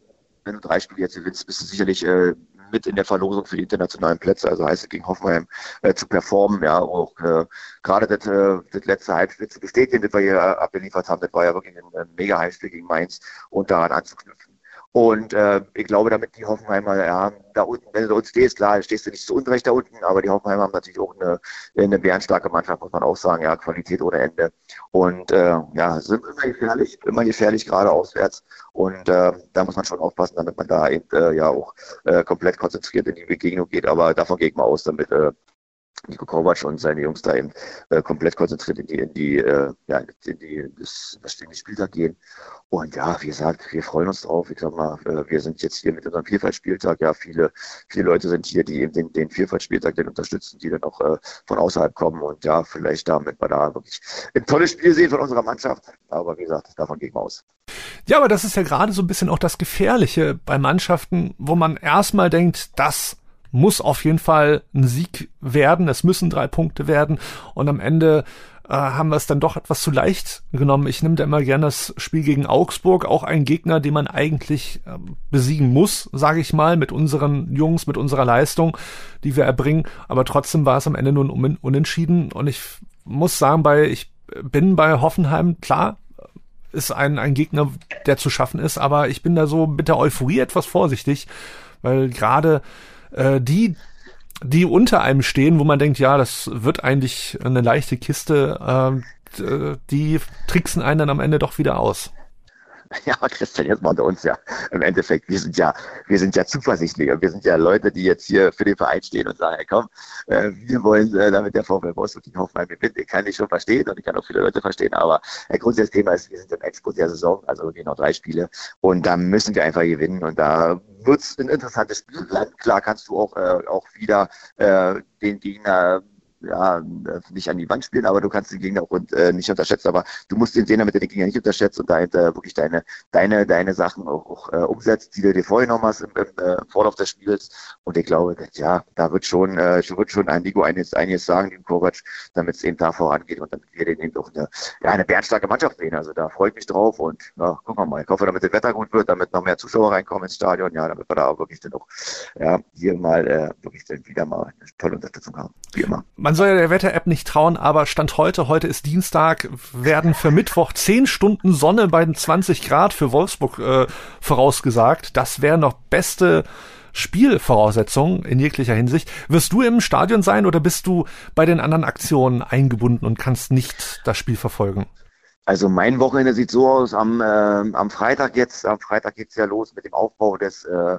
wenn du drei Spiele jetzt gewinnst, bist du sicherlich äh, mit in der Verlosung für die internationalen Plätze. Also heißt es gegen Hoffenheim äh, zu performen. Ja, auch äh, gerade das, äh, das letzte Halbspiel zu bestätigen, das wir hier abgeliefert haben, das war ja wirklich ein, ein mega Heimspiel gegen Mainz und daran anzuknüpfen. Und äh, ich glaube, damit die Hoffenheimer, ja, da unten, wenn du da unten stehst, klar, stehst du nicht zu Unrecht da unten, aber die Hoffenheimer haben natürlich auch eine, eine bärenstarke Mannschaft, muss man auch sagen, ja, Qualität ohne Ende. Und äh, ja, sind immer gefährlich, immer gefährlich, gerade auswärts. Und äh, da muss man schon aufpassen, damit man da eben äh, ja auch äh, komplett konzentriert in die Begegnung geht. Aber davon geht man aus, damit äh, Nico Kovac und seine Jungs da eben äh, komplett konzentriert in die, in die, äh, ja, in die, das, das den Spieltag gehen. Und ja, wie gesagt, wir freuen uns drauf. Ich sag mal, äh, wir sind jetzt hier mit unserem Vielfaltspieltag. Ja, viele, viele Leute sind hier, die eben den, den Vielfaltspieltag den unterstützen, die dann auch äh, von außerhalb kommen. Und ja, vielleicht damit wir da wirklich ein tolles Spiel sehen von unserer Mannschaft. Aber wie gesagt, davon gehen wir aus. Ja, aber das ist ja gerade so ein bisschen auch das Gefährliche bei Mannschaften, wo man erstmal denkt, das muss auf jeden Fall ein Sieg werden. Es müssen drei Punkte werden. Und am Ende äh, haben wir es dann doch etwas zu leicht genommen. Ich nehme da immer gerne das Spiel gegen Augsburg, auch ein Gegner, den man eigentlich äh, besiegen muss, sage ich mal, mit unseren Jungs, mit unserer Leistung, die wir erbringen. Aber trotzdem war es am Ende nur ein Unentschieden. Und ich muss sagen, bei ich bin bei Hoffenheim klar. Ist ein, ein Gegner, der zu schaffen ist, aber ich bin da so mit der Euphorie etwas vorsichtig, weil gerade äh, die, die unter einem stehen, wo man denkt, ja, das wird eigentlich eine leichte Kiste, äh, die tricksen einen dann am Ende doch wieder aus. Ja, Christian, jetzt mal unter uns ja. Im Endeffekt, wir sind ja, wir sind ja zuversichtlicher. Wir sind ja Leute, die jetzt hier für den Verein stehen und sagen, hey, komm, äh, wir wollen, äh, damit der VfL Wolfsburg die Hoffenheim gewinnt. Ich kann ich schon verstehen und ich kann auch viele Leute verstehen, aber äh, grundsätzliches Thema ist, wir sind im Endspurt der Saison, also gehen noch drei Spiele und da müssen wir einfach gewinnen und da wird es ein interessantes Spiel bleiben. Klar kannst du auch, äh, auch wieder äh, den Gegner ja, nicht an die Wand spielen, aber du kannst den Gegner auch äh, nicht unterschätzen. Aber du musst den sehen, damit du den Gegner nicht unterschätzt und dahinter wirklich deine, deine, deine Sachen auch, auch äh, umsetzt, die du dir vorgenommen hast im, im äh, Vorlauf des Spiels. Und ich glaube, ja, da wird schon, äh, wird schon ein Nico einiges, einiges sagen, dem Kovac, damit es eben da vorangeht und damit wir den eben auch eine, ja, eine bernstarke Mannschaft sehen. Also da freue ich mich drauf und ja, gucken wir mal. Ich hoffe, damit das Wetter gut wird, damit noch mehr Zuschauer reinkommen ins Stadion, ja, damit wir da auch wirklich dann auch, ja, hier mal äh, wirklich dann wieder mal eine tolle Unterstützung haben. Wie immer man soll ja der Wetter-App nicht trauen, aber Stand heute, heute ist Dienstag, werden für Mittwoch 10 Stunden Sonne bei den 20 Grad für Wolfsburg äh, vorausgesagt. Das wäre noch beste Spielvoraussetzungen in jeglicher Hinsicht. Wirst du im Stadion sein oder bist du bei den anderen Aktionen eingebunden und kannst nicht das Spiel verfolgen? Also mein Wochenende sieht so aus, am, äh, am Freitag jetzt, am Freitag geht's ja los mit dem Aufbau des äh,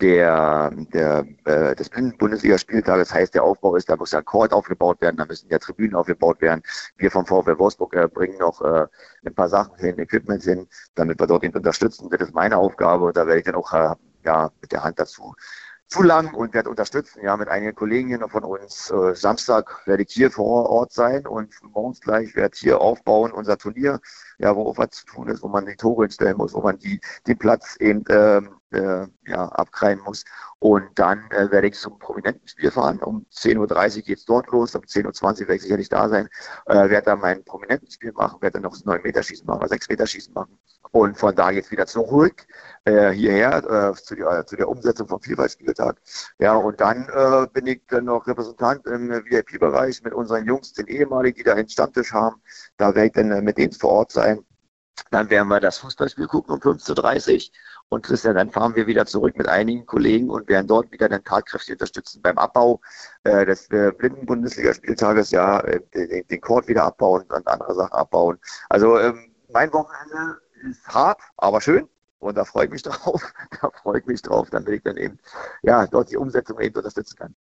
der, der, äh, des Bundesligaspieltages heißt, der Aufbau ist, da muss ja ein Court aufgebaut werden, da müssen ja Tribünen aufgebaut werden. Wir vom VfL Wolfsburg äh, bringen noch äh, ein paar Sachen hin, Equipment hin, damit wir dort ihn unterstützen. Das ist meine Aufgabe und da werde ich dann auch äh, ja, mit der Hand dazu zu lang und werde unterstützen, ja, mit einigen Kollegen hier noch von uns. Äh, Samstag werde ich hier vor Ort sein und morgens gleich werde hier aufbauen, unser Turnier, ja, wo auch was zu tun ist, wo man die Tore hinstellen muss, wo man die, den Platz eben ähm, äh, ja, abkreien muss. Und dann äh, werde ich zum prominenten Spiel fahren. Um 10.30 Uhr geht es dort los, um 10.20 Uhr werde ich sicherlich da sein, äh, werde dann mein prominenten Spiel machen, werde dann noch das 9 Meter Schießen machen, 6 Meter Schießen machen. Und von da geht es wieder zurück äh, hierher äh, zu, die, äh, zu der Umsetzung vom Vielfaltspieltag. Ja, und dann äh, bin ich dann noch Repräsentant im VIP-Bereich mit unseren Jungs, den ehemaligen, die da einen Stammtisch haben. Da werde ich dann äh, mit denen vor Ort sein. Dann werden wir das Fußballspiel gucken um 15.30 Uhr. Und Christian, dann fahren wir wieder zurück mit einigen Kollegen und werden dort wieder den tatkräftig unterstützen beim Abbau äh, des äh, Blinden-Bundesligaspieltages, ja, äh, den, den Court wieder abbauen und andere Sachen abbauen. Also ähm, mein Wochenende ist hart, aber schön. Und da freue ich mich drauf. Da freue ich mich drauf, damit ich dann eben, ja, dort die Umsetzung eben unterstützen kann.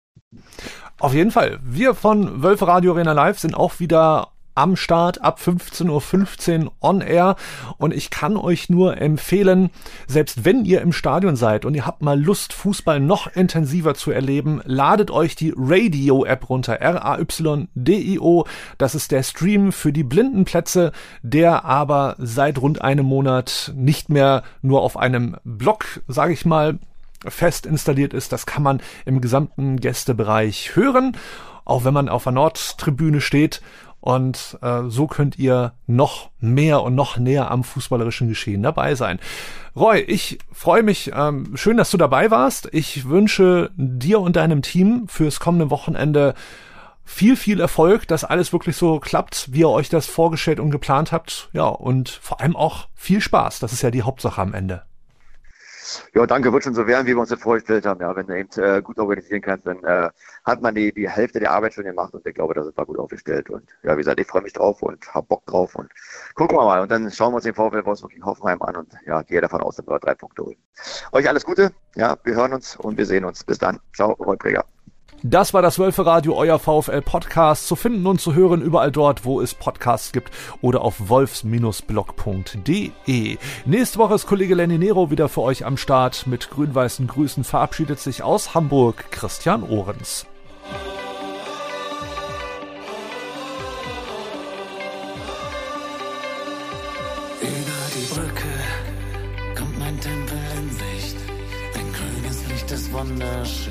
Auf jeden Fall. Wir von Wölfe Radio Arena Live sind auch wieder am Start ab 15.15 Uhr on air und ich kann euch nur empfehlen, selbst wenn ihr im Stadion seid und ihr habt mal Lust, Fußball noch intensiver zu erleben, ladet euch die Radio-App runter, R-A-Y-D-I-O. Das ist der Stream für die blinden Plätze, der aber seit rund einem Monat nicht mehr nur auf einem Blog, sage ich mal, fest installiert ist. Das kann man im gesamten Gästebereich hören, auch wenn man auf der Nordtribüne steht. Und äh, so könnt ihr noch mehr und noch näher am fußballerischen Geschehen dabei sein. Roy, ich freue mich. Ähm, schön, dass du dabei warst. Ich wünsche dir und deinem Team fürs kommende Wochenende viel, viel Erfolg, dass alles wirklich so klappt, wie ihr euch das vorgestellt und geplant habt. Ja, und vor allem auch viel Spaß. Das ist ja die Hauptsache am Ende. Ja, danke, wird schon so werden, wie wir uns das vorgestellt haben. Ja, wenn du eben äh, gut organisieren kannst, dann äh, hat man die, die Hälfte der Arbeit schon gemacht und ich glaube, da sind wir gut aufgestellt. Und ja, wie gesagt, ich freue mich drauf und habe Bock drauf und gucken wir mal. Und dann schauen wir uns den VfL Wolfsburg gegen Hoffenheim an und ja, gehe davon aus, dass wir drei Punkte holen. Euch alles Gute, ja, wir hören uns und wir sehen uns. Bis dann. Ciao, Roy Präger. Das war das Wölfe Radio, euer VfL Podcast. Zu finden und zu hören überall dort, wo es Podcasts gibt oder auf wolfs-blog.de. Nächste Woche ist Kollege Lenny Nero wieder für euch am Start. Mit grün-weißen Grüßen verabschiedet sich aus Hamburg Christian Ohrens. Über die Brücke kommt mein Tempel in Sicht. Dein grünes Licht ist wunderschön.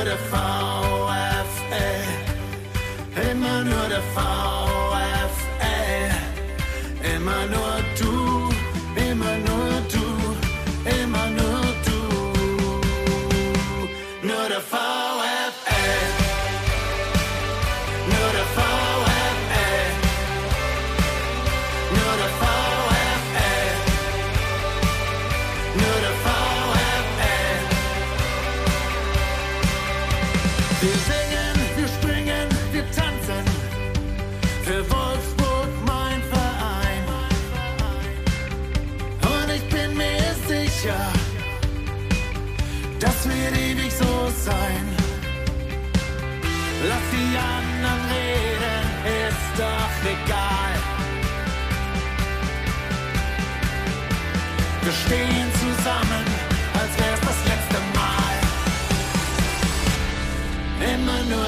Nur der VfL. Immer nur der VfL. Immer nur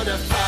wär's das